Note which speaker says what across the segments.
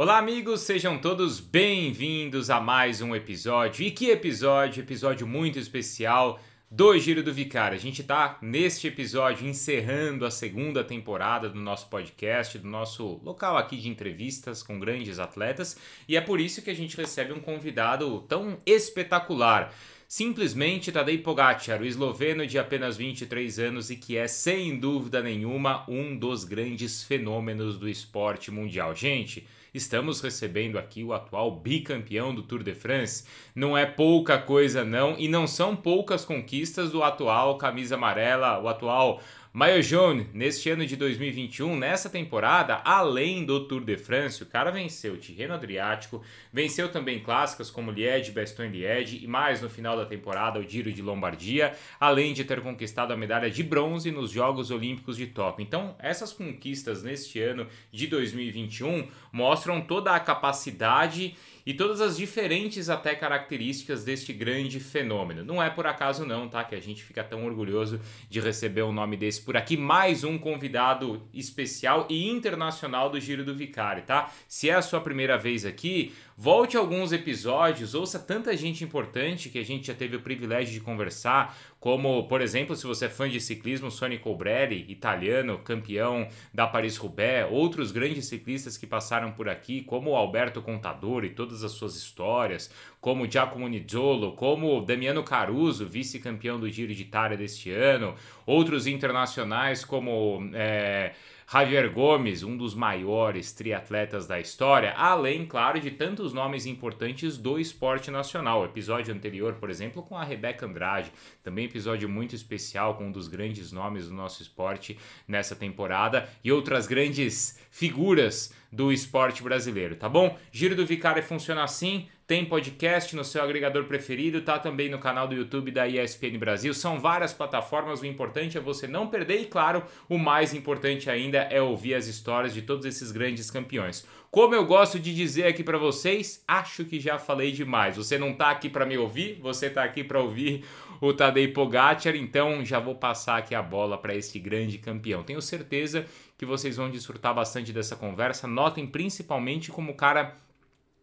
Speaker 1: Olá, amigos, sejam todos bem-vindos a mais um episódio. E que episódio? Episódio muito especial do Giro do Vicário. A gente está neste episódio encerrando a segunda temporada do nosso podcast, do nosso local aqui de entrevistas com grandes atletas, e é por isso que a gente recebe um convidado tão espetacular. Simplesmente Tadej Pogacar, o esloveno de apenas 23 anos e que é, sem dúvida nenhuma, um dos grandes fenômenos do esporte mundial. Gente, estamos recebendo aqui o atual bicampeão do Tour de France. Não é pouca coisa, não, e não são poucas conquistas do atual camisa amarela, o atual Maio Jaune, neste ano de 2021, nessa temporada, além do Tour de France, o cara venceu o Tirreno Adriático, venceu também clássicas como Liège, Bastogne-Liège e mais no final da temporada o Giro de Lombardia, além de ter conquistado a medalha de bronze nos Jogos Olímpicos de Tóquio. Então, essas conquistas neste ano de 2021 mostram toda a capacidade e todas as diferentes até características deste grande fenômeno. Não é por acaso não, tá? Que a gente fica tão orgulhoso de receber um nome desse por aqui, mais um convidado especial e internacional do Giro do Vicari, tá? Se é a sua primeira vez aqui, Volte alguns episódios, ouça tanta gente importante que a gente já teve o privilégio de conversar, como, por exemplo, se você é fã de ciclismo, Sonny Colbrelli, italiano, campeão da Paris-Roubaix, outros grandes ciclistas que passaram por aqui, como Alberto Contador e todas as suas histórias, como Giacomo Nizzolo, como Damiano Caruso, vice-campeão do Giro de Itália deste ano, outros internacionais como... É, Javier Gomes, um dos maiores triatletas da história, além, claro, de tantos nomes importantes do esporte nacional. Episódio anterior, por exemplo, com a Rebeca Andrade, também episódio muito especial com um dos grandes nomes do nosso esporte nessa temporada e outras grandes figuras do esporte brasileiro, tá bom? Giro do Vicário funciona assim, tem podcast no seu agregador preferido, tá também no canal do YouTube da ESPN Brasil. São várias plataformas, o importante é você não perder e claro, o mais importante ainda é ouvir as histórias de todos esses grandes campeões. Como eu gosto de dizer aqui para vocês, acho que já falei demais. Você não tá aqui para me ouvir, você tá aqui para ouvir o Tadej Pogacar, então já vou passar aqui a bola para esse grande campeão. Tenho certeza que vocês vão desfrutar bastante dessa conversa. Notem principalmente como o cara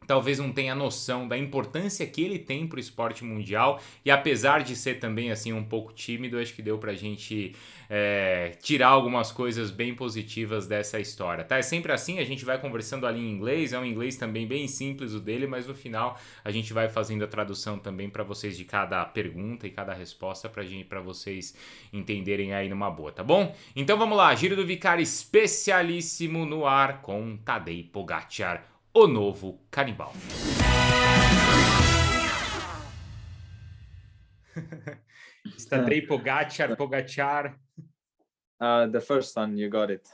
Speaker 1: talvez não tenha noção da importância que ele tem para o esporte mundial e apesar de ser também assim um pouco tímido, acho que deu para a gente é, tirar algumas coisas bem positivas dessa história, tá? É sempre assim, a gente vai conversando ali em inglês, é um inglês também bem simples o dele, mas no final a gente vai fazendo a tradução também para vocês de cada pergunta e cada resposta para vocês entenderem aí numa boa, tá bom? Então vamos lá, Giro do Vicário especialíssimo no ar com Tadej Pogacar o novo canibal. Tadej Pogacar, Pogacar.
Speaker 2: Uh, the first one, you got it.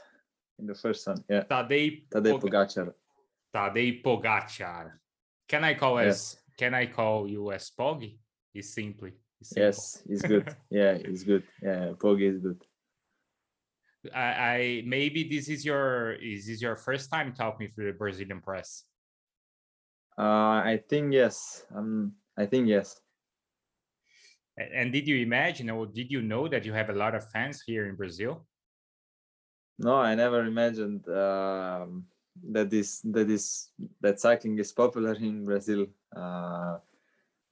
Speaker 2: In the first one, yeah.
Speaker 1: Tadej,
Speaker 2: Tadej Pogacar.
Speaker 1: Tadej Pogacar. Can I call as Can I call you as Pog? Is simply.
Speaker 2: yes, it's good. yeah, it's good. Yeah, Pog is good.
Speaker 1: I, I maybe this is your is this your first time talking to the Brazilian press?
Speaker 2: Uh, I think yes. Um, I think yes.
Speaker 1: And did you imagine or did you know that you have a lot of fans here in Brazil?
Speaker 2: No, I never imagined um, that this that is that cycling is popular in Brazil. Uh,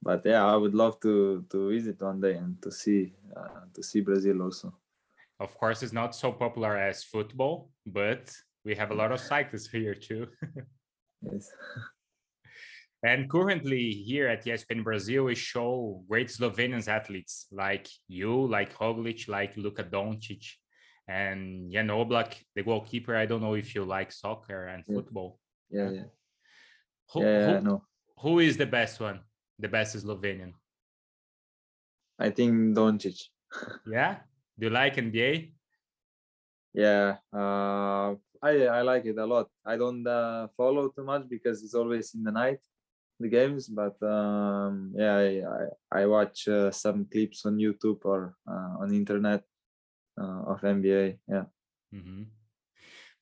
Speaker 2: but yeah, I would love to to visit one day and to see uh, to see Brazil also.
Speaker 1: Of course, it's not so popular as football, but we have a lot of cyclists here too.
Speaker 2: yes.
Speaker 1: And currently here at ESPN Brazil, we show great Slovenian athletes like you, like Roglic, like Luka Doncic, and Jan Oblak, the goalkeeper. I don't know if you like soccer and
Speaker 2: yeah.
Speaker 1: football.
Speaker 2: Yeah, yeah.
Speaker 1: Who,
Speaker 2: yeah,
Speaker 1: who,
Speaker 2: know.
Speaker 1: who is the best one? The best Slovenian?
Speaker 2: I think Doncic.
Speaker 1: Yeah? Do you like NBA?
Speaker 2: Yeah, uh, I I like it a lot. I don't uh, follow too much because it's always in the night, the games. But um, yeah, I I, I watch uh, some clips on YouTube or uh, on internet uh, of NBA. Yeah.
Speaker 1: Uhum.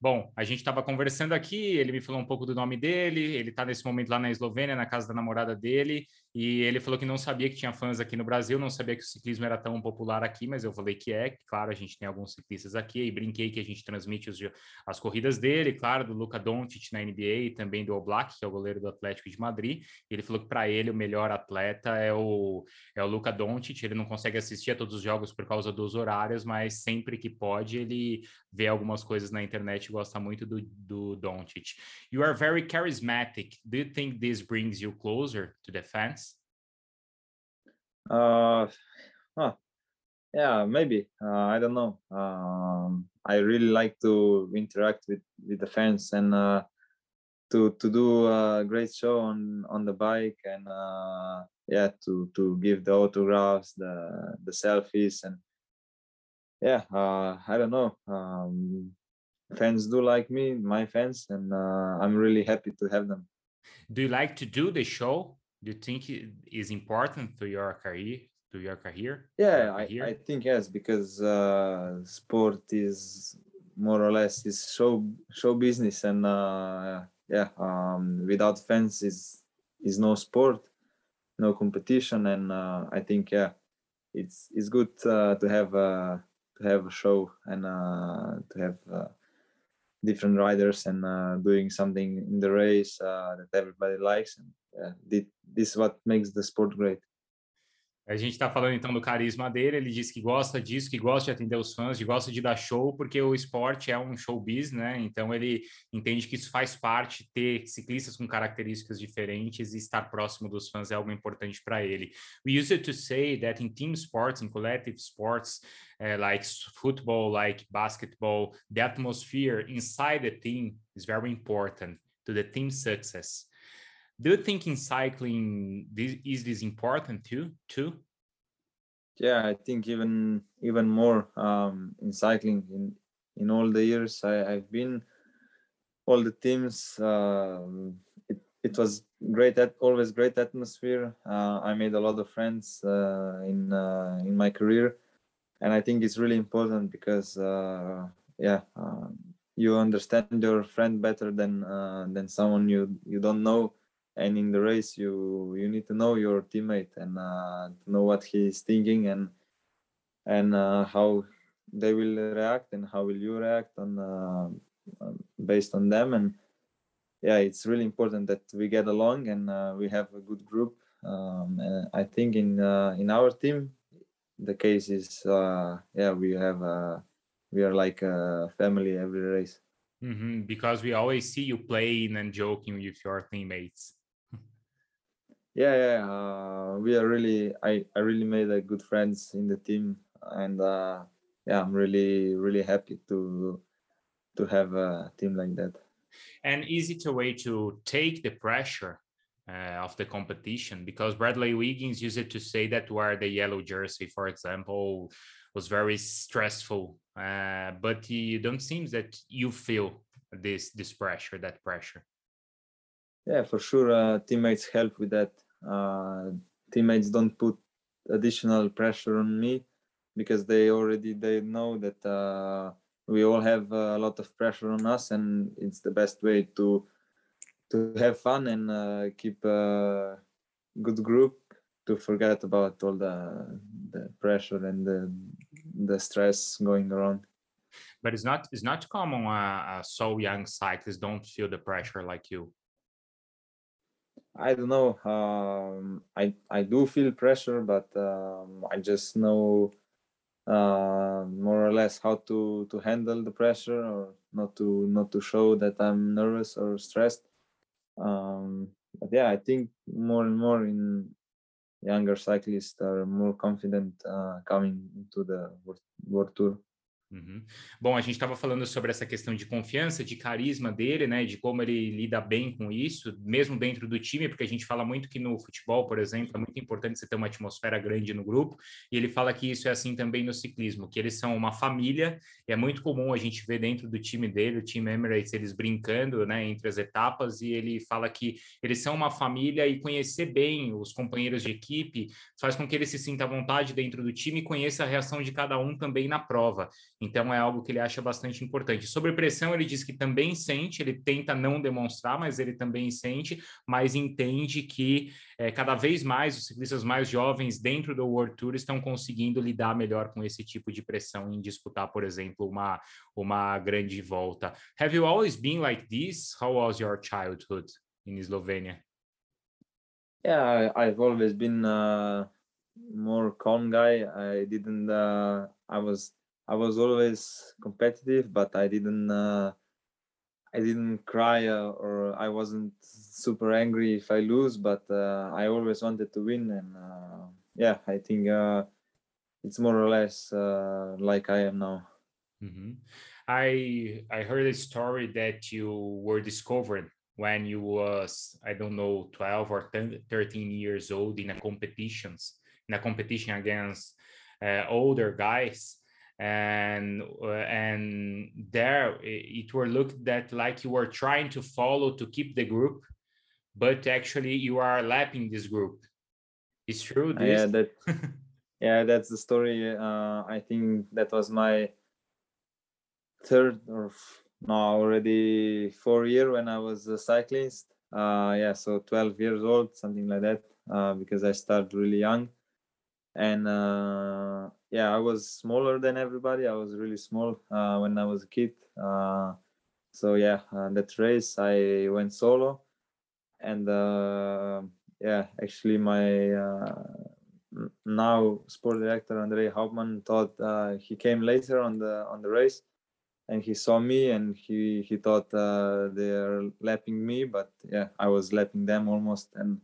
Speaker 1: Bom, a gente estava conversando aqui, ele me falou um pouco do nome dele, ele está nesse momento lá na Eslovênia, na casa da namorada dele, e ele falou que não sabia que tinha fãs aqui no Brasil, não sabia que o ciclismo era tão popular aqui, mas eu falei que é, claro, a gente tem alguns ciclistas aqui, e brinquei que a gente transmite os, as corridas dele, claro, do Luca Doncic na NBA e também do Oblak, que é o goleiro do Atlético de Madrid. Ele falou que para ele o melhor atleta é o, é o Luca Doncic, ele não consegue assistir a todos os jogos por causa dos horários, mas sempre que pode ele vê algumas coisas na internet gosta muito do, do Doncic. You are very charismatic. Do you think this brings you closer to the fans?
Speaker 2: Uh, huh. yeah, maybe. Uh, I don't know. Um, I really like to interact with with the fans and uh, to to do a great show on on the bike and uh, yeah, to to give the autographs, the the selfies, and yeah, uh, I don't know. Um, fans do like me, my fans, and uh, I'm really happy to have them.
Speaker 1: Do you like to do the show? Do you think it is important to your career? To your career?
Speaker 2: Yeah, I, I think yes, because uh, sport is more or less is show show business, and uh, yeah, um, without fans is is no sport, no competition, and uh, I think yeah, it's it's good uh, to have to have a show and uh, to have uh, different riders and uh, doing something in the race that everybody likes. And this is what makes the sport great.
Speaker 1: A gente está falando então do carisma dele. Ele diz que gosta disso, que gosta de atender os fãs, que gosta de dar show, porque o esporte é um showbiz, né? Então ele entende que isso faz parte, ter ciclistas com características diferentes e estar próximo dos fãs é algo importante para ele. We used to say that in team sports, in collective sports, uh, like football, like basketball, the atmosphere inside the team is very important to the team success. Do you think in cycling this is this important too? Too?
Speaker 2: Yeah, I think even even more um, in cycling. In in all the years I, I've been, all the teams. Um, it it was great. At always great atmosphere. Uh, I made a lot of friends uh, in uh, in my career, and I think it's really important because uh, yeah. Um, you understand your friend better than uh, than someone you you don't know and in the race you you need to know your teammate and uh, know what he's thinking and and uh, how they will react and how will you react on uh, based on them. And yeah it's really important that we get along and uh, we have a good group. Um, and i think in uh, in our team the case is uh, yeah we have a we are like a family every race.
Speaker 1: Mm-hmm, because we always see you playing and joking with your teammates
Speaker 2: yeah yeah uh, we are really i i really made a good friends in the team and uh, yeah i'm really really happy to to have a team like that.
Speaker 1: And is it a way to take the pressure uh, of the competition because bradley wiggins used to say that wear the yellow jersey for example was very stressful. Uh, but you don't seem that you feel this this pressure that pressure
Speaker 2: yeah, for sure, uh, teammates help with that. Uh, teammates don't put additional pressure on me because they already they know that uh, we all have a lot of pressure on us, and it's the best way to to have fun and uh, keep a good group to forget about all the the pressure and the the stress going around
Speaker 1: but it's not it's not common uh, uh, so young cyclists don't feel the pressure like you
Speaker 2: I don't know. Um, I I do feel pressure, but um, I just know uh, more or less how to to handle the pressure or not to not to show that I'm nervous or stressed. Um, but yeah, I think more and more in younger cyclists are more confident uh, coming into the world, world tour.
Speaker 1: Uhum. Bom, a gente estava falando sobre essa questão de confiança, de carisma dele, né? De como ele lida bem com isso, mesmo dentro do time, porque a gente fala muito que no futebol, por exemplo, é muito importante você ter uma atmosfera grande no grupo, e ele fala que isso é assim também no ciclismo, que eles são uma família, é muito comum a gente ver dentro do time dele, o time Emirates, eles brincando, né, entre as etapas, e ele fala que eles são uma família e conhecer bem os companheiros de equipe faz com que ele se sinta à vontade dentro do time e conheça a reação de cada um também na prova. Então é algo que ele acha bastante importante. Sobre pressão, ele diz que também sente, ele tenta não demonstrar, mas ele também sente, mas entende que é, cada vez mais os ciclistas mais jovens dentro do World Tour estão conseguindo lidar melhor com esse tipo de pressão em disputar, por exemplo, uma, uma grande volta. Have you always been like this? How was your childhood in Slovenia?
Speaker 2: Yeah, I've always been a more calm guy. I didn't. Uh, I was I was always competitive, but I didn't uh, I didn't cry uh, or I wasn't super angry if I lose, but uh, I always wanted to win, and uh, yeah, I think uh, it's more or less uh, like I am now.
Speaker 1: Mm-hmm. I I heard a story that you were discovered when you was I don't know 12 or 10, 13 years old in a competitions in a competition against older guys and uh, and there it were looked that like you were trying to follow to keep the group but actually you are lapping this group it's true
Speaker 2: this? yeah that yeah that's the story uh, i think that was my third or no already four year when i was a cyclist uh, yeah so 12 years old something like that uh, because i started really young and uh, yeah, I was smaller than everybody. I was really small uh, when I was a kid. Uh, so yeah, uh, that race I went solo, and uh, yeah, actually my uh, now sport director Andrej Hauptman thought he came later on the on the race, and he saw me and he he thought they're lapping me, but yeah, I was lapping them almost, and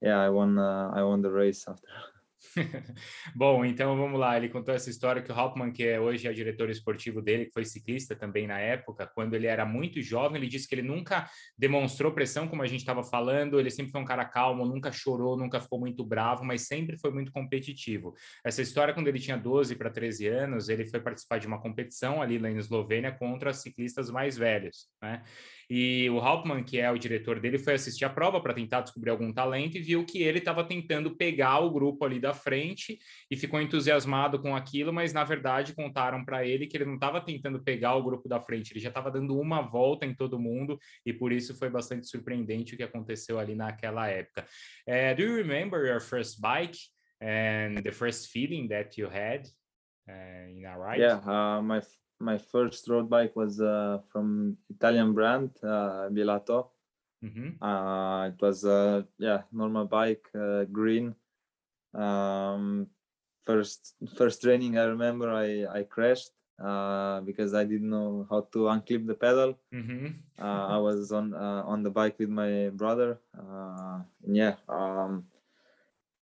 Speaker 2: yeah, I won I won the race after.
Speaker 1: Bom, então vamos lá. Ele contou essa história que o Hauptmann, que é hoje é diretor esportivo dele, que foi ciclista também na época, quando ele era muito jovem, ele disse que ele nunca demonstrou pressão, como a gente estava falando, ele sempre foi um cara calmo, nunca chorou, nunca ficou muito bravo, mas sempre foi muito competitivo. Essa história, quando ele tinha 12 para 13 anos, ele foi participar de uma competição ali na Eslovênia contra ciclistas mais velhos, né? E o Hauptmann, que é o diretor dele, foi assistir a prova para tentar descobrir algum talento e viu que ele estava tentando pegar o grupo ali da frente e ficou entusiasmado com aquilo, mas na verdade contaram para ele que ele não estava tentando pegar o grupo da frente, ele já estava dando uma volta em todo mundo e por isso foi bastante surpreendente o que aconteceu ali naquela época. Uh, do you remember your first bike and the first feeling that you had uh, in a ride?
Speaker 2: Yeah, uh, my my first road bike was uh, from Italian brand uh, Billato. Mm-hmm. Uh, it was a yeah normal bike, uh, green. Um, first first training, I remember I I crashed uh, because I didn't know how to unclip the pedal. Mm-hmm. uh, I was on uh, on the bike with my brother. Uh, yeah, um,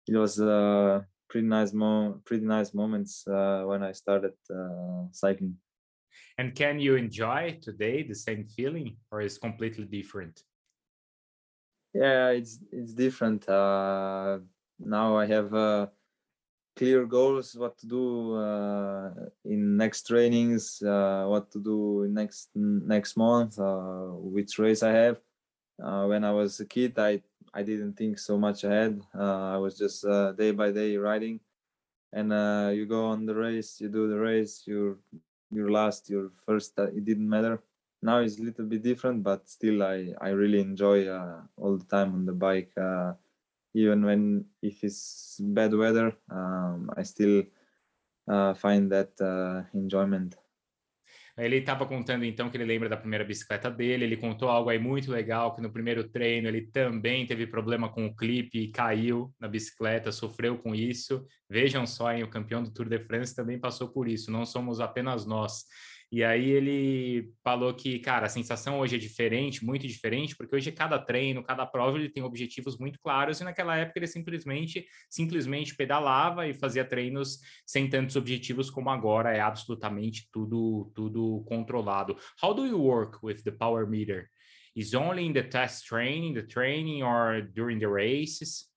Speaker 2: it was uh, pretty nice mo- pretty nice moments uh, when I started uh, cycling.
Speaker 1: And can you enjoy today the same feeling or is completely different?
Speaker 2: Yeah, it's it's different. Uh, now I have uh, clear goals, what to do uh, in next trainings, uh, what to do next next month, uh, which race I have. Uh, when I was a kid, I I didn't think so much ahead. I was just day by day riding, and you go on the race, you do the race, you your last, your first, uh, it didn't matter. Now it's a little bit different, but still, I I really enjoy uh, all the time on the bike. Uh, even when if it's bad weather, um, I still uh, find that uh, enjoyment.
Speaker 1: Ele estava contando então que ele lembra da primeira bicicleta dele. Ele contou algo aí muito legal que no primeiro treino ele também teve problema com o clipe e caiu na bicicleta, sofreu com isso. Vejam só, hein, o campeão do Tour de France também passou por isso. Não somos apenas nós. E aí ele falou que, cara, a sensação hoje é diferente, muito diferente, porque hoje cada treino, cada prova ele tem objetivos muito claros e naquela época ele simplesmente simplesmente pedalava e fazia treinos sem tantos objetivos como agora é absolutamente tudo tudo controlado. How do you work with the power meter? Is only in the test training, the training or during the races?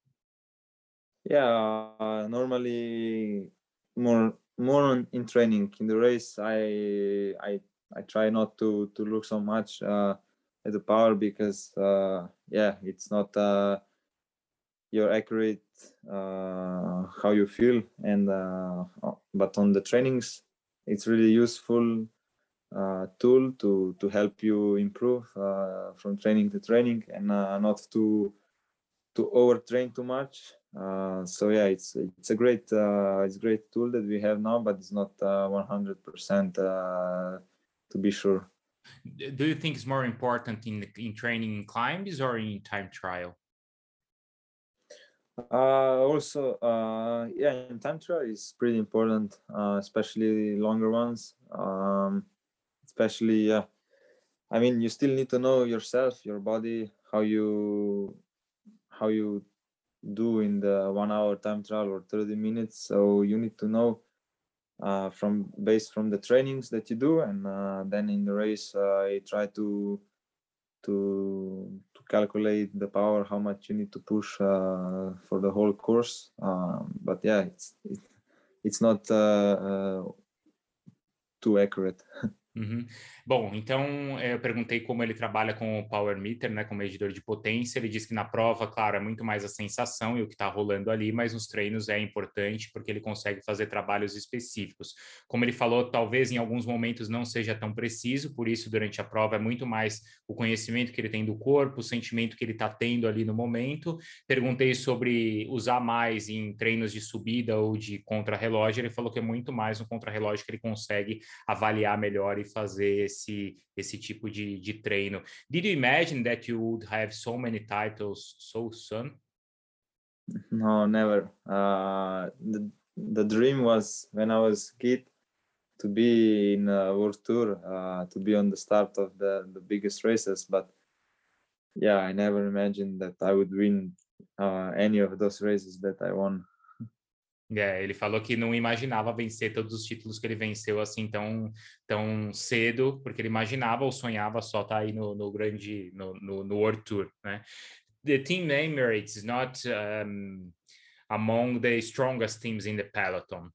Speaker 2: Yeah, uh, normally more more in training in the race i i i try not to to look so much uh, at the power because uh, yeah it's not uh, you're accurate uh, how you feel and uh, but on the trainings it's really useful uh, tool to to help you improve uh, from training to training and not to to overtrain too much. Uh, so yeah, it's it's a great uh, it's a great tool that we have now, but it's not uh, one hundred percent to be sure.
Speaker 1: Do you think it's more important in in training in climbs or in time trial?
Speaker 2: also, yeah, in time trial is pretty important, especially longer ones. Um, especially uh, i mean you still need to know yourself your body how you how you do in the one hour time trial or 30 minutes. So you need to know uh, from based from the trainings that you do and uh, then in the race uh, i try to to to calculate the power how much you need to push uh, for the whole course. Um, but yeah it's it, it's not uh, uh, too accurate
Speaker 1: Uhum. Bom, então eh, eu perguntei como ele trabalha com o Power Meter, né, como medidor de potência. Ele disse que na prova, claro, é muito mais a sensação e o que está rolando ali, mas nos treinos é importante porque ele consegue fazer trabalhos específicos. Como ele falou, talvez em alguns momentos não seja tão preciso, por isso durante a prova é muito mais o conhecimento que ele tem do corpo, o sentimento que ele está tendo ali no momento. Perguntei sobre usar mais em treinos de subida ou de contra-relógio. Ele falou que é muito mais no contra-relógio que ele consegue avaliar melhor fazer esse, esse tipo de, de treino. Did you imagine that you would have so many titles so soon?
Speaker 2: No, never. Uh, the, the dream was when I was kid to be in a world tour, uh, to be on the start of the, the biggest races. But yeah, I never imagined that I would win uh, any of those races that I won.
Speaker 1: É, ele falou que não imaginava vencer todos os títulos que ele venceu assim tão, tão cedo, porque ele imaginava ou sonhava só estar tá aí no, no grande, no, no, no, World Tour, né? The team Emirates is not um, among the strongest teams in the peloton.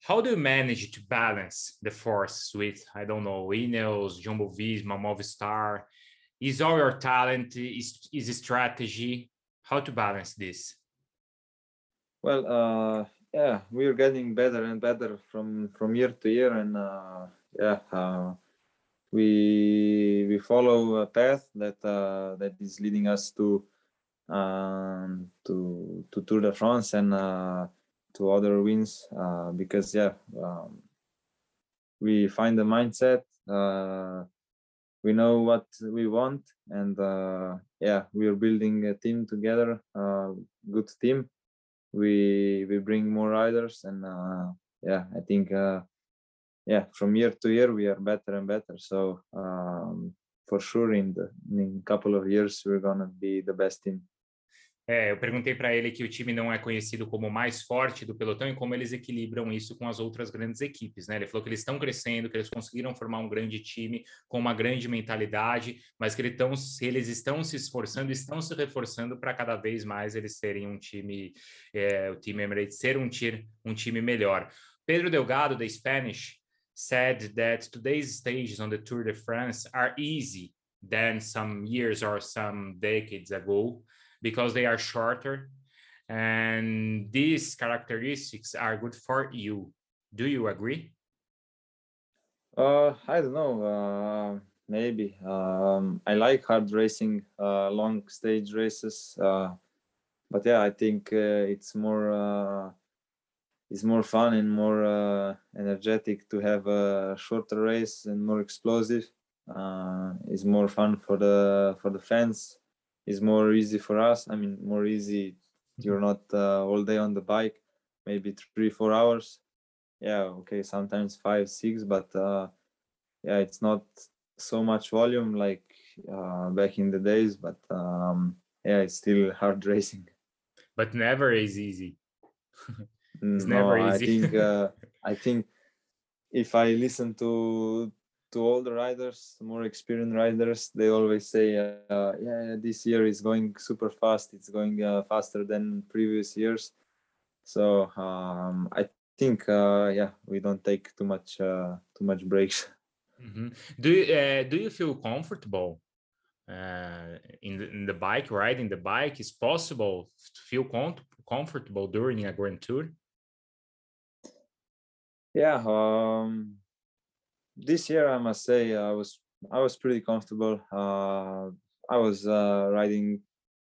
Speaker 1: How do you manage to balance the forces with, I don't know, Ineos, Jumbo Visma, Movistar? Is all your talent, is, is strategy? How to balance this?
Speaker 2: Well, uh, yeah, we're getting better and better from from year to year, and uh, yeah, uh, we we follow a path that uh, that is leading us to um, to to Tour de France and uh, to other wins uh, because yeah, um, we find the mindset. We know what we want, and yeah, we are building a team together, good team, we we bring more riders and uh, yeah i think uh, yeah from year to year we are better and better. So um, for sure in the in a couple of years we're gonna be the best team
Speaker 1: É, eu perguntei para ele que o time não é conhecido como o mais forte do pelotão e como eles equilibram isso com as outras grandes equipes, né? Ele falou que eles estão crescendo, que eles conseguiram formar um grande time com uma grande mentalidade, mas que eles estão, eles estão se esforçando, estão se reforçando para cada vez mais eles serem um time, é, o time Emirates ser um, um time melhor. Pedro Delgado, da Spanish, said that today's stages on the Tour de France are easy than some years or some decades ago. Because they are shorter and these characteristics are good for you. Do you agree?
Speaker 2: Uh, I don't know. Uh, maybe. Um, I like hard racing, uh, long stage races. Uh, but yeah, I think uh, it's more uh, it's more fun and more uh, energetic to have a shorter race and more explosive. Uh, it's more fun for the for the fans is more easy for us. I mean, more easy. You're mm-hmm. not uh, all day on the bike, maybe three, four hours. Yeah, okay, sometimes five, six, but uh, yeah, it's not so much volume like uh, back in the days. But um, yeah, it's still hard racing.
Speaker 1: But never is easy.
Speaker 2: it's no, never easy. I think uh, I think if I listen to to all the riders, more experienced riders, they always say, uh, "Yeah, this year is going super fast. It's going uh, faster than previous years." So um, I think, uh, yeah, we don't take too much uh, too much breaks.
Speaker 1: Mm-hmm. Do you, uh, do you feel comfortable uh, in the, in the bike riding the bike? Is possible to feel com- comfortable during a Grand Tour?
Speaker 2: Yeah, um, this year I must say I was I was pretty comfortable. Uh, I was uh, riding,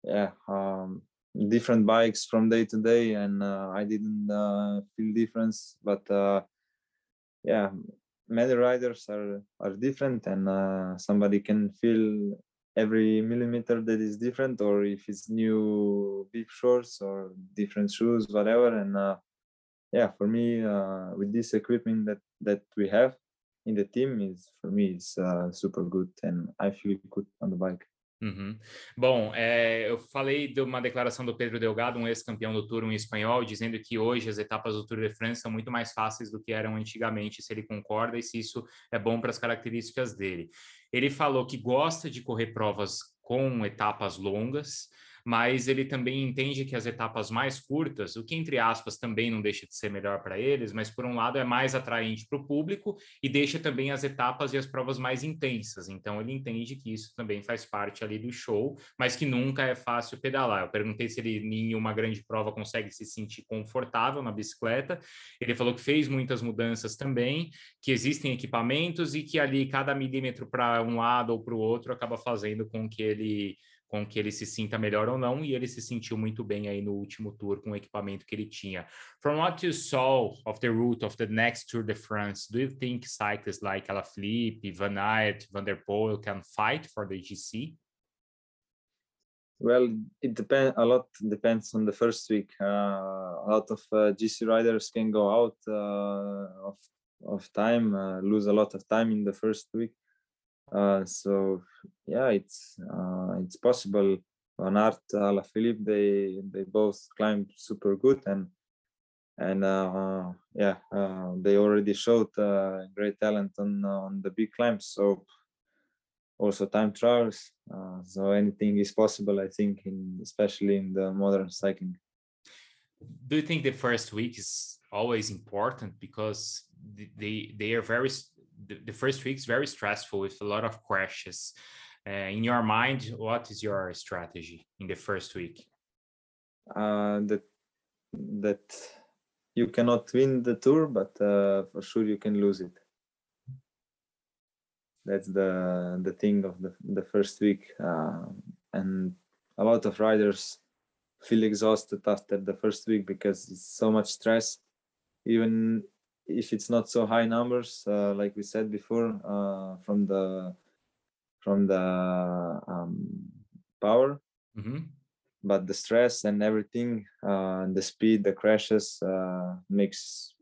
Speaker 2: yeah, um, different bikes from day to day, and uh, I didn't uh, feel difference. But uh, yeah, many riders are are different, and uh, somebody can feel every millimeter that is different, or if it's new bib shorts or different shoes, whatever. And uh, yeah, for me, with this equipment that that we have in the team, is for me it's uh, super good, and I feel good on the bike.
Speaker 1: Uhum. Bom, é, eu falei de uma declaração do Pedro Delgado, um ex-campeão do Tour, um espanhol, dizendo que hoje as etapas do Tour de France são muito mais fáceis do que eram antigamente, se ele concorda e se isso é bom para as características dele. Ele falou que gosta de correr provas com etapas longas, mas ele também entende que as etapas mais curtas, o que entre aspas também não deixa de ser melhor para eles, mas por um lado é mais atraente para o público e deixa também as etapas e as provas mais intensas. Então ele entende que isso também faz parte ali do show, mas que nunca é fácil pedalar. Eu perguntei se ele em uma grande prova consegue se sentir confortável na bicicleta. Ele falou que fez muitas mudanças também, que existem equipamentos e que ali cada milímetro para um lado ou para o outro acaba fazendo com que ele com que ele se sinta melhor ou não, e ele se sentiu muito bem aí no último tour com o equipamento que ele tinha. From what you saw of the route of the next Tour de France, do you think cyclists like Alaphilippe, Van Aert, Van der Poel can fight for the GC?
Speaker 2: Well, it depends a lot. Depends on the first week. Uh, a lot of uh, GC riders can go out uh, of of time, uh, lose a lot of time in the first week. Uh, so yeah, it's uh, it's possible. Van Aert, Alaphilippe, they they both climbed super good and and uh, yeah, uh, they already showed uh, great talent on on the big climbs. So also time trials. Uh, so anything is possible, I think, in especially in the modern cycling.
Speaker 1: Do you think the first week is always important because they they are very the, the first week is very stressful with a lot of crashes. Uh, in your mind, what is your strategy in the first week?
Speaker 2: Uh, that that you cannot win the tour, but uh, for sure you can lose it. That's the the thing of the the first week, uh, and a lot of riders feel exhausted after the first week because it's so much stress. Even if it's not so high numbers, uh, like we said before, uh, from the from the um, power,
Speaker 1: mm-hmm.
Speaker 2: but the stress and everything, uh, the speed, the crashes uh, makes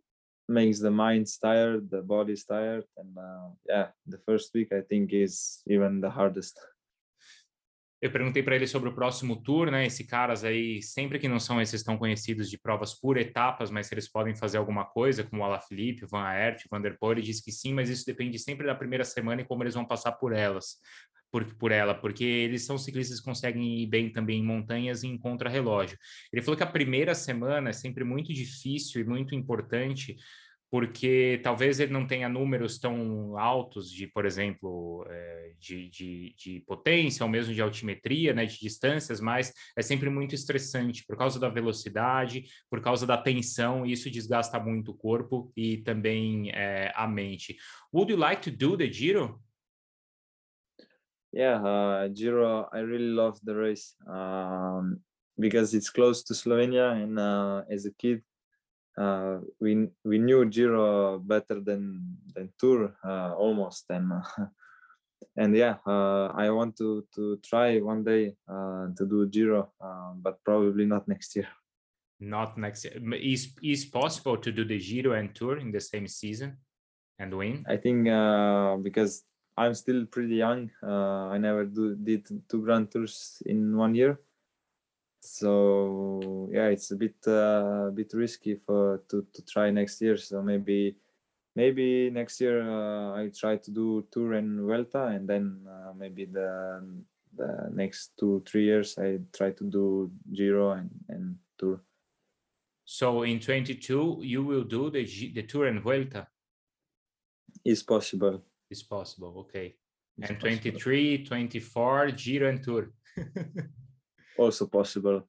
Speaker 2: makes the minds tired, the body's tired, and uh, yeah, the first week I think is even the hardest.
Speaker 1: Eu perguntei para ele sobre o próximo tour, né? Esses caras aí, sempre que não são esses tão conhecidos de provas por etapas, mas se eles podem fazer alguma coisa, como o Alaphilippe, Van Aert, Van der Poel, ele disse que sim, mas isso depende sempre da primeira semana e como eles vão passar por elas, por, por ela, porque eles são ciclistas que conseguem ir bem também em montanhas e em contra-relógio. Ele falou que a primeira semana é sempre muito difícil e muito importante, porque talvez ele não tenha números tão altos de, por exemplo, é, de, de, de, potência ou mesmo de altimetria, né, de distâncias, mas é sempre muito estressante por causa da velocidade, por causa da tensão, e isso desgasta muito o corpo e também é, a mente. Would you like to do the Giro?
Speaker 2: Yeah, uh, Giro, I really love the race um, because it's close to Slovenia, and uh, as a kid, uh, we we knew Giro better than than Tour uh, almost, and uh, and yeah, uh, I want to to try one day uh, to do Giro, but probably not next year.
Speaker 1: Not next year. Is is possible to do the Giro and Tour in the same season and win?
Speaker 2: I think because I'm still pretty young. I never do did two Grand Tours in one year so yeah it's a bit uh, a bit risky for to, to try next year. So maybe maybe next year uh, i try to do tour and vuelta and then uh, maybe the the next two three years i try to do giro and, and tour.
Speaker 1: So in 22 you will do the the tour and vuelta?
Speaker 2: Is possible.
Speaker 1: Is possible okay. It's and 23 24 giro and tour
Speaker 2: also possible.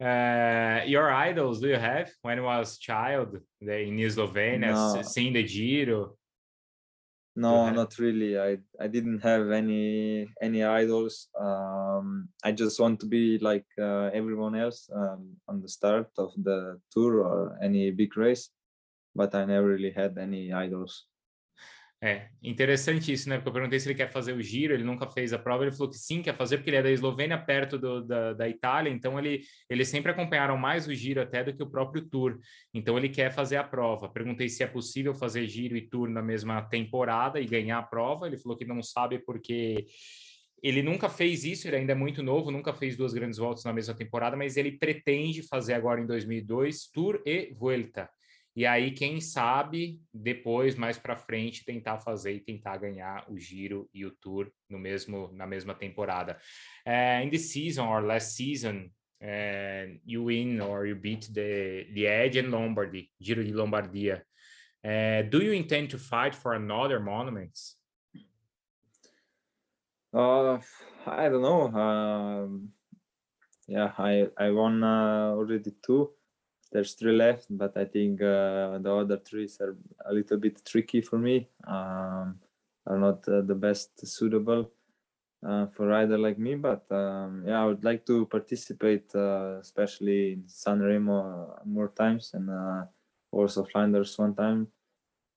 Speaker 1: Uh, your idols, do you have when you was child in Slovenia,
Speaker 2: No.
Speaker 1: seeing the Giro?
Speaker 2: No, not really. I I didn't have any any idols. Um, I just want to be like uh, everyone else um, on the start of the tour or any big race, but I never really had any idols.
Speaker 1: É, interessante isso, né? Porque eu perguntei se ele quer fazer o giro, ele nunca fez a prova, ele falou que sim, quer fazer, porque ele é da Eslovênia, perto do, da, da Itália, então ele, eles sempre acompanharam mais o giro até do que o próprio tour. Então ele quer fazer a prova. Perguntei se é possível fazer giro e tour na mesma temporada e ganhar a prova. Ele falou que não sabe porque ele nunca fez isso, ele ainda é muito novo, nunca fez duas grandes voltas na mesma temporada, mas ele pretende fazer agora em 2002 Tour e Vuelta. E aí, quem sabe, depois, mais para frente, tentar fazer e tentar ganhar o Giro e o Tour no mesmo, na mesma temporada. Uh, in this season or last season, uh, you win or you beat the Liège and Lombardy, Giro de Lombardia. Uh, do you intend to fight for another monuments?
Speaker 2: Uh, I don't know. Yeah, I I won uh, already two. There's three left, but I think uh, the other three are a little bit tricky for me. Um, are not uh, the best suitable uh, for rider like me. But um, yeah, I would like to participate, uh, especially in San Remo more times and uh, also Flanders one time.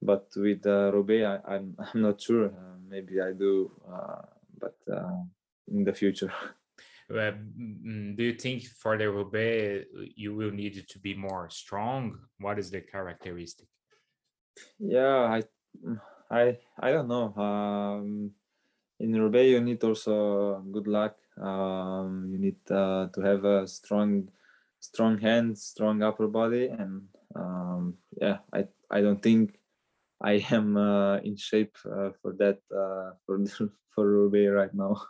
Speaker 2: But with uh, Roubaix, I, I'm I'm not sure. Uh, maybe I do, uh, but uh, in the future.
Speaker 1: Mm, do you think for the Roubaix you will need to be more strong? What is the characteristic?
Speaker 2: Yeah, I, I, I don't know. Um, in Roubaix, you need also good luck. Um, you need uh, to have a strong, strong hands, strong upper body, and um, yeah, I, I don't think I am uh, in shape uh, for that uh, for for Roubaix right now.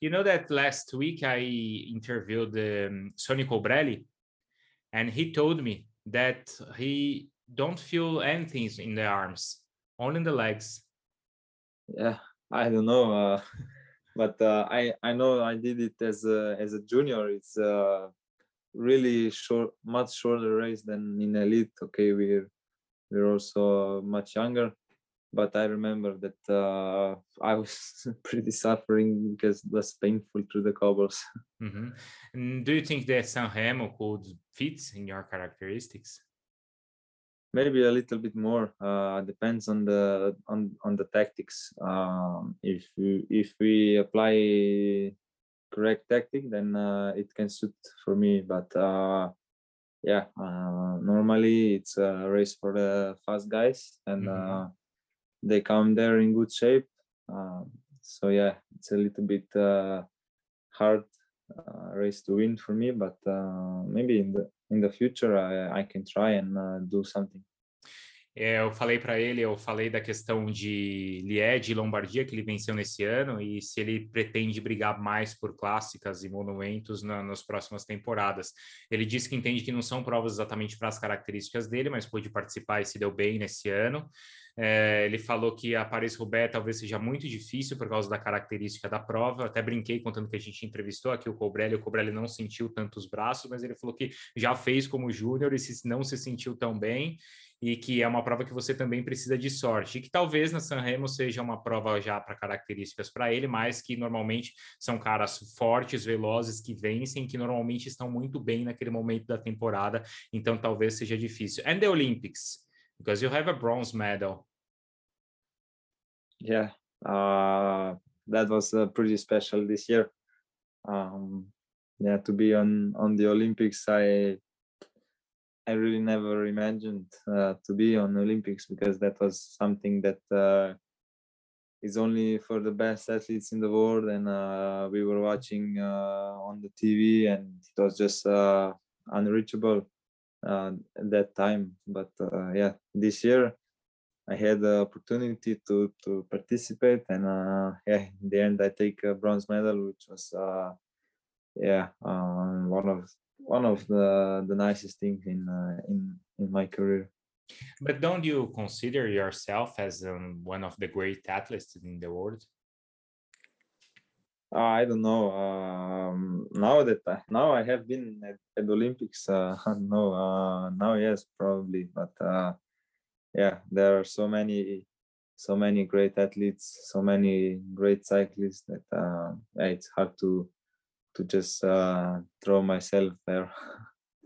Speaker 1: You know that last week I interviewed um, Sonny Colbrelli, and he told me that he don't feel anything in the arms, only in the legs.
Speaker 2: Yeah, I don't know, uh, but uh, I I know I did it as a as a junior. It's a really short, much shorter race than in elite. Okay, we're we're also much younger, but I remember that uh, I was pretty suffering because it was painful through the cobbles.
Speaker 1: Mhm. And do you think that San Remo could fit in your characteristics?
Speaker 2: Maybe a little bit more. Uh, depends on the on on the tactics. Um, if we if we apply correct tactic, then uh, it can suit for me. But uh, yeah, uh, normally it's a race for the fast guys, and
Speaker 1: Mhm.
Speaker 2: They come there in good shape. Um, so yeah, it's a little bit uh, hard uh, race to win for me, but uh, maybe in the in the future I, I can try and uh, do something.
Speaker 1: É, eu falei para ele, eu falei da questão de Liège e Lombardia que ele venceu nesse ano e se ele pretende brigar mais por clássicas e monumentos na, nas próximas temporadas. Ele disse que entende que não são provas exatamente para as características dele, mas pôde participar e se deu bem nesse ano. É, ele falou que a Paris-Roubaix talvez seja muito difícil por causa da característica da prova. Eu até brinquei contando que a gente entrevistou aqui o Cobrelli. O Cobrelli não sentiu tantos braços, mas ele falou que já fez como júnior e se não se sentiu tão bem e que é uma prova que você também precisa de sorte, e que talvez na San Remo seja uma prova já para características para ele, mas que normalmente são caras fortes, velozes, que vencem, que normalmente estão muito bem naquele momento da temporada, então talvez seja difícil. And the Olympics, because you have a bronze medal.
Speaker 2: Yeah, uh, that was uh, pretty special this year. Um, yeah, to be on on the Olympics, I I really never imagined uh, to be on Olympics because that was something that uh, is only for the best athletes in the world, and uh, we were watching uh, on the TV, and it was just unreachable at that time. But yeah, this year I had the opportunity to to participate, and uh, yeah, in the end I take a bronze medal, which was uh, yeah um, one of one of the the nicest things in uh, in in my career.
Speaker 1: But don't you consider yourself as um, one of the great athletes in the world?
Speaker 2: Uh, I don't know. Um, now that I, now I have been at, at the Olympics, uh, no, uh, now yes, probably, but uh, yeah, there are so many, so many great athletes, so many great cyclists that uh, it's hard to to just uh, throw myself there.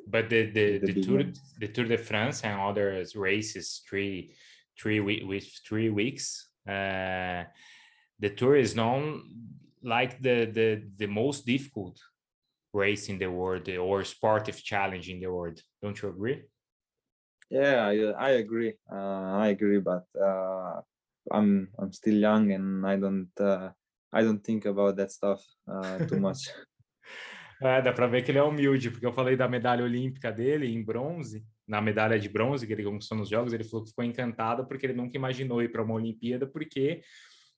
Speaker 1: But the the,
Speaker 2: The
Speaker 1: the Tour
Speaker 2: ones.
Speaker 1: the Tour de France and other races three three week with three weeks. Uh, the Tour is known like the the the most difficult race in the world or sportive challenge in the world. Don't you agree?
Speaker 2: Yeah, I, I agree. Uh, I agree, but uh, I'm I'm still young and I don't uh, I don't think about that stuff uh, too much.
Speaker 1: É, dá para ver que ele é humilde, porque eu falei da medalha olímpica dele em bronze, na medalha de bronze que ele conquistou nos Jogos, ele falou que ficou encantado porque ele nunca imaginou ir para uma Olimpíada, porque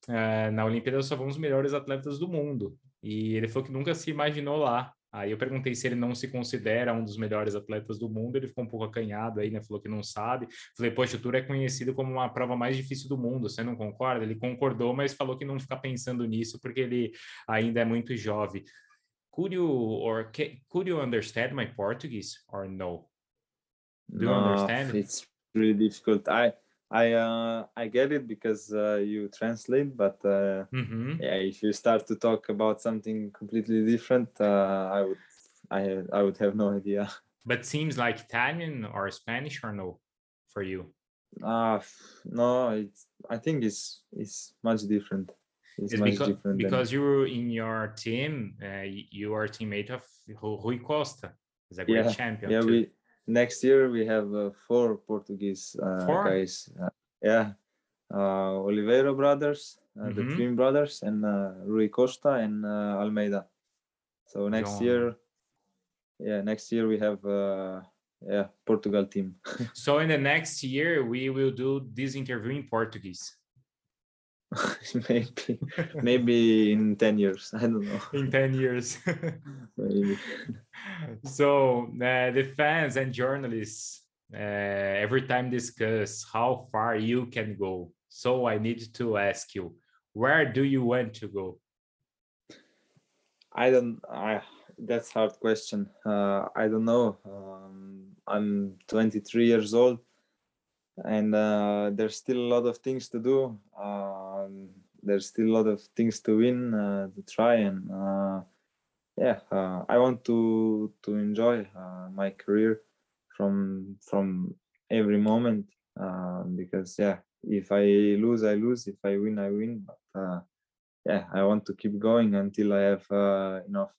Speaker 1: eh, na Olimpíada só vão os melhores atletas do mundo. E ele falou que nunca se imaginou lá. Aí eu perguntei se ele não se considera um dos melhores atletas do mundo, ele ficou um pouco acanhado aí, né? Falou que não sabe. Falei, poxa, o Tour é conhecido como uma prova mais difícil do mundo, você não concorda? Ele concordou, mas falou que não fica pensando nisso porque ele ainda é muito jovem. Could you or could you understand my Portuguese or no? Do you
Speaker 2: No,
Speaker 1: understand?
Speaker 2: It's really difficult. I I uh, I get it because uh, you translate, but uh,
Speaker 1: Uhum.
Speaker 2: yeah, if you start to talk about something completely different, uh, I would I I would have no idea.
Speaker 1: But seems like Italian or Spanish or no for you?
Speaker 2: Uh no, it's I think it's it's much different. It's,
Speaker 1: It's
Speaker 2: much
Speaker 1: because,
Speaker 2: different. than-
Speaker 1: because you're in your team, uh, you are a teammate of Ru- Rui Costa. He's a great
Speaker 2: Yeah,
Speaker 1: champion
Speaker 2: yeah,
Speaker 1: too.
Speaker 2: we next year we have uh, four Portuguese uh,
Speaker 1: Four?
Speaker 2: guys. Uh, yeah, uh, Oliveira brothers, uh, the
Speaker 1: Mhm.
Speaker 2: twin brothers, and uh, Rui Costa and uh, Almeida. So next year, yeah, next year we have uh, yeah Portugal team.
Speaker 1: So in the next year, we will do this interview in Portuguese.
Speaker 2: maybe maybe in ten years. I don't know.
Speaker 1: In 10 years.
Speaker 2: Maybe.
Speaker 1: so uh, the fans and journalists uh, every time discuss how far you can go. So I need to ask you, where do you want to go?
Speaker 2: I don't. I that's a hard question. Uh, I don't know. Um, I'm 23 years old, and uh, there's still a lot of things to do. There's still a lot of things to win, uh, to try, and uh, yeah, uh, I want to to enjoy uh, my career from from every moment uh, because yeah, if I lose, I lose. If I win, I win. But uh, yeah, I want to keep going until I have enough.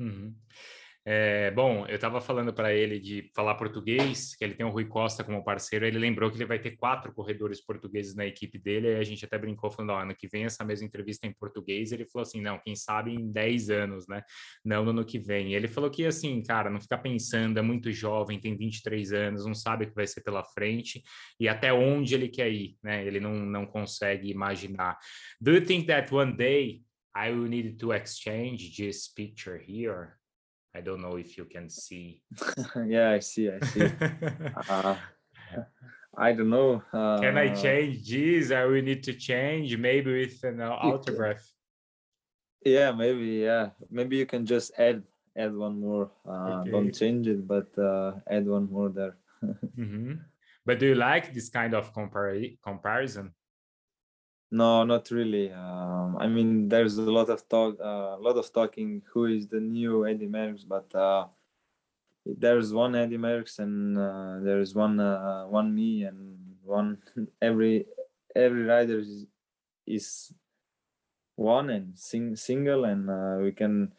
Speaker 1: Uhum. É, bom, eu estava falando para ele de falar português, que ele tem o Rui Costa como parceiro. Ele lembrou que ele vai ter quatro corredores portugueses na equipe dele. A gente até brincou falando: ó, ano que vem essa mesma entrevista em português. Ele falou assim: não, quem sabe em 10 anos, né? Não no ano que vem. Ele falou que, assim, cara, não ficar pensando, é muito jovem, tem 23 anos, não sabe o que vai ser pela frente e até onde ele quer ir, né? Ele não, não consegue imaginar. Do you think that one day I will need to exchange this picture here? I don't know if you can see.
Speaker 2: yeah, I see. I see. uh, I don't know. Uh,
Speaker 1: can I change this? I will need to change maybe with an uh, autograph.
Speaker 2: Yeah, maybe. Yeah, maybe you can just add add one more. Uh,
Speaker 1: Okay.
Speaker 2: Don't change it, but uh, add one more there.
Speaker 1: Mhm. But do you like this kind of compar- comparison?
Speaker 2: No, not really. Um, I mean, there's a lot of talk, uh, a lot of talking. Who is the new Eddy Merckx? But uh, there's one Eddy Merckx, and uh, there's one uh, one me, and one every every rider is, is one and sing, single, and uh, we can.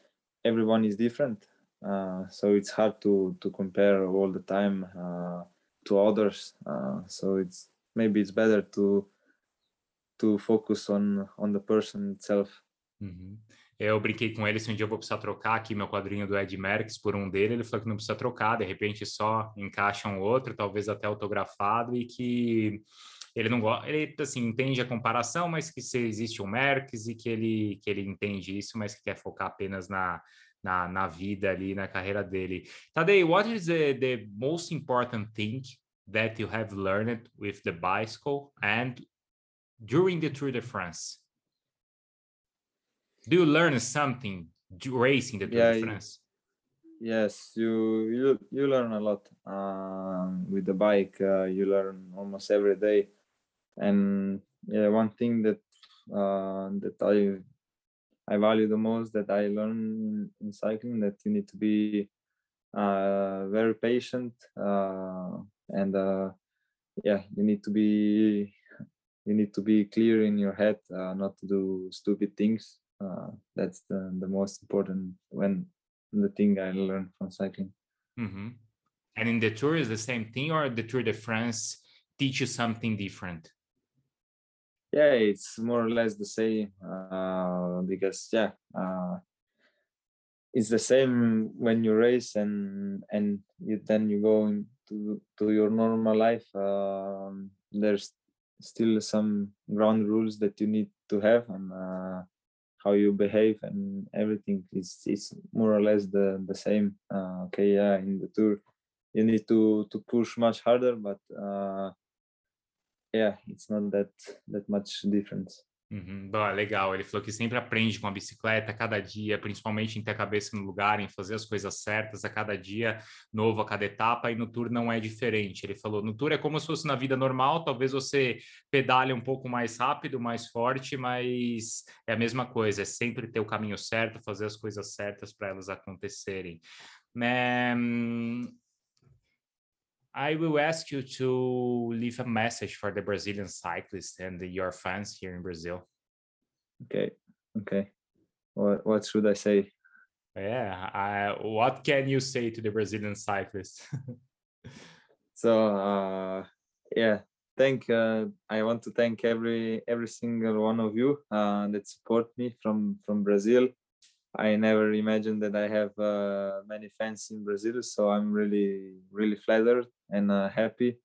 Speaker 2: Everyone is different, uh, so it's hard to to compare all the time uh, to others. Uh, so it's maybe it's better to to focus on on the person itself.
Speaker 1: Uhum. Eu brinquei com ele se um dia eu vou precisar trocar aqui meu quadrinho do Ed Merckx por um dele. Ele falou que não precisa trocar, de repente só encaixa um outro, talvez até autografado, e que ele não gosta, ele assim entende a comparação, mas que se existe um Merckx e que ele que ele entende isso, mas que quer focar apenas na na, na vida ali, na carreira dele. Tadei, what is the, the most important thing that you have learned with the bicycle and during the Tour de France? Do you learn something racing the Tour
Speaker 2: Yeah,
Speaker 1: de France?
Speaker 2: Yes, you you you learn a lot um, with the bike. Uh, you learn almost every day, and yeah, one thing that uh, that I I value the most that I learn in, in cycling that you need to be uh, very patient uh, and uh, yeah, you need to be you need to be clear in your head, uh, not to do stupid things. Uh, that's the, the most important when the thing I learned from cycling.
Speaker 1: hmm And in the Tour is the same thing, or the Tour de France teach you something different?
Speaker 2: Yeah, it's more or less the same uh, because yeah, uh, it's the same when you race and and you then you go into to your normal life. Um, there's still some ground rules that you need to have and uh, how you behave and everything is is more or less the the same. Uh, okay, yeah, in the tour you need to to push much harder, but uh, yeah, it's not that that much difference.
Speaker 1: Uhum. Bom, legal. Ele falou que sempre aprende com a bicicleta cada dia, principalmente em ter a cabeça no lugar, em fazer as coisas certas a cada dia, novo a cada etapa, e no Tour não é diferente. Ele falou, no Tour é como se fosse na vida normal, talvez você pedale um pouco mais rápido, mais forte, mas é a mesma coisa, é sempre ter o caminho certo, fazer as coisas certas para elas acontecerem. Um, I will ask you to leave a message for the Brazilian cyclists and your fans here in Brazil.
Speaker 2: Okay, okay. What what should I say?
Speaker 1: Yeah, I, what can you say to the Brazilian cyclists?
Speaker 2: So uh, yeah, thank. Uh, I want to thank every every single one of you uh, that support me from from Brazil. I never imagined that I have uh, many fans in Brazil, so I'm really really flattered and uh, happy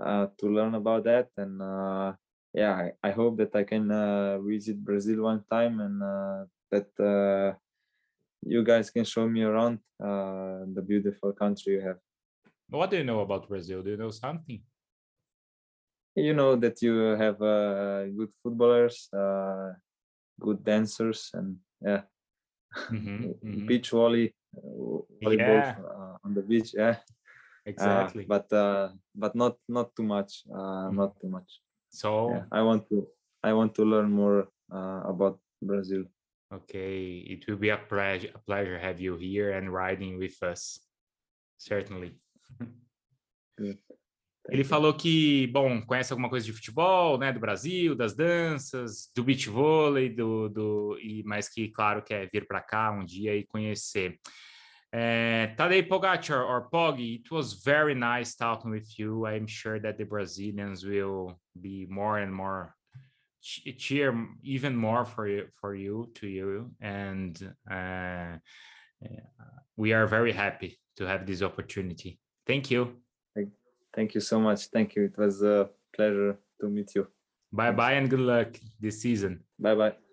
Speaker 2: uh, to learn about that. And uh, yeah, I, I hope that I can uh, visit Brazil one time and uh, that uh, you guys can show me around uh, the beautiful country you have.
Speaker 1: what do you know about Brazil? Do you know something?
Speaker 2: you know that you have uh, good footballers, uh, good dancers, and yeah,
Speaker 1: Mhm, mhm.
Speaker 2: beach volley, uh, volleyball
Speaker 1: Yeah.
Speaker 2: uh, on the beach. Yeah, Uh,
Speaker 1: Exactly.
Speaker 2: but uh, but not not too much. Uh,
Speaker 1: Mhm.
Speaker 2: Not too much.
Speaker 1: so,
Speaker 2: Yeah, I want to I want to learn more uh, about Brazil.
Speaker 1: okay, it will be a pleasure, a pleasure have you here and riding with us. Certainly.
Speaker 2: Good.
Speaker 1: Ele falou que, bom, conhece alguma coisa de futebol, né, do Brasil, das danças, do beach vôlei, do, do, e, mas que, claro, quer vir para cá um dia e conhecer. Uh, Tadej Pogacar, or Pogi, it was very nice talking with you. I'm sure that the Brazilians will be more and more ch- cheer even more for you, for you, to you, and uh, we are very happy to have this opportunity. Thank you.
Speaker 2: Thank you so much. Thank you. It was a pleasure to meet you.
Speaker 1: Bye bye and good luck this season.
Speaker 2: Bye bye.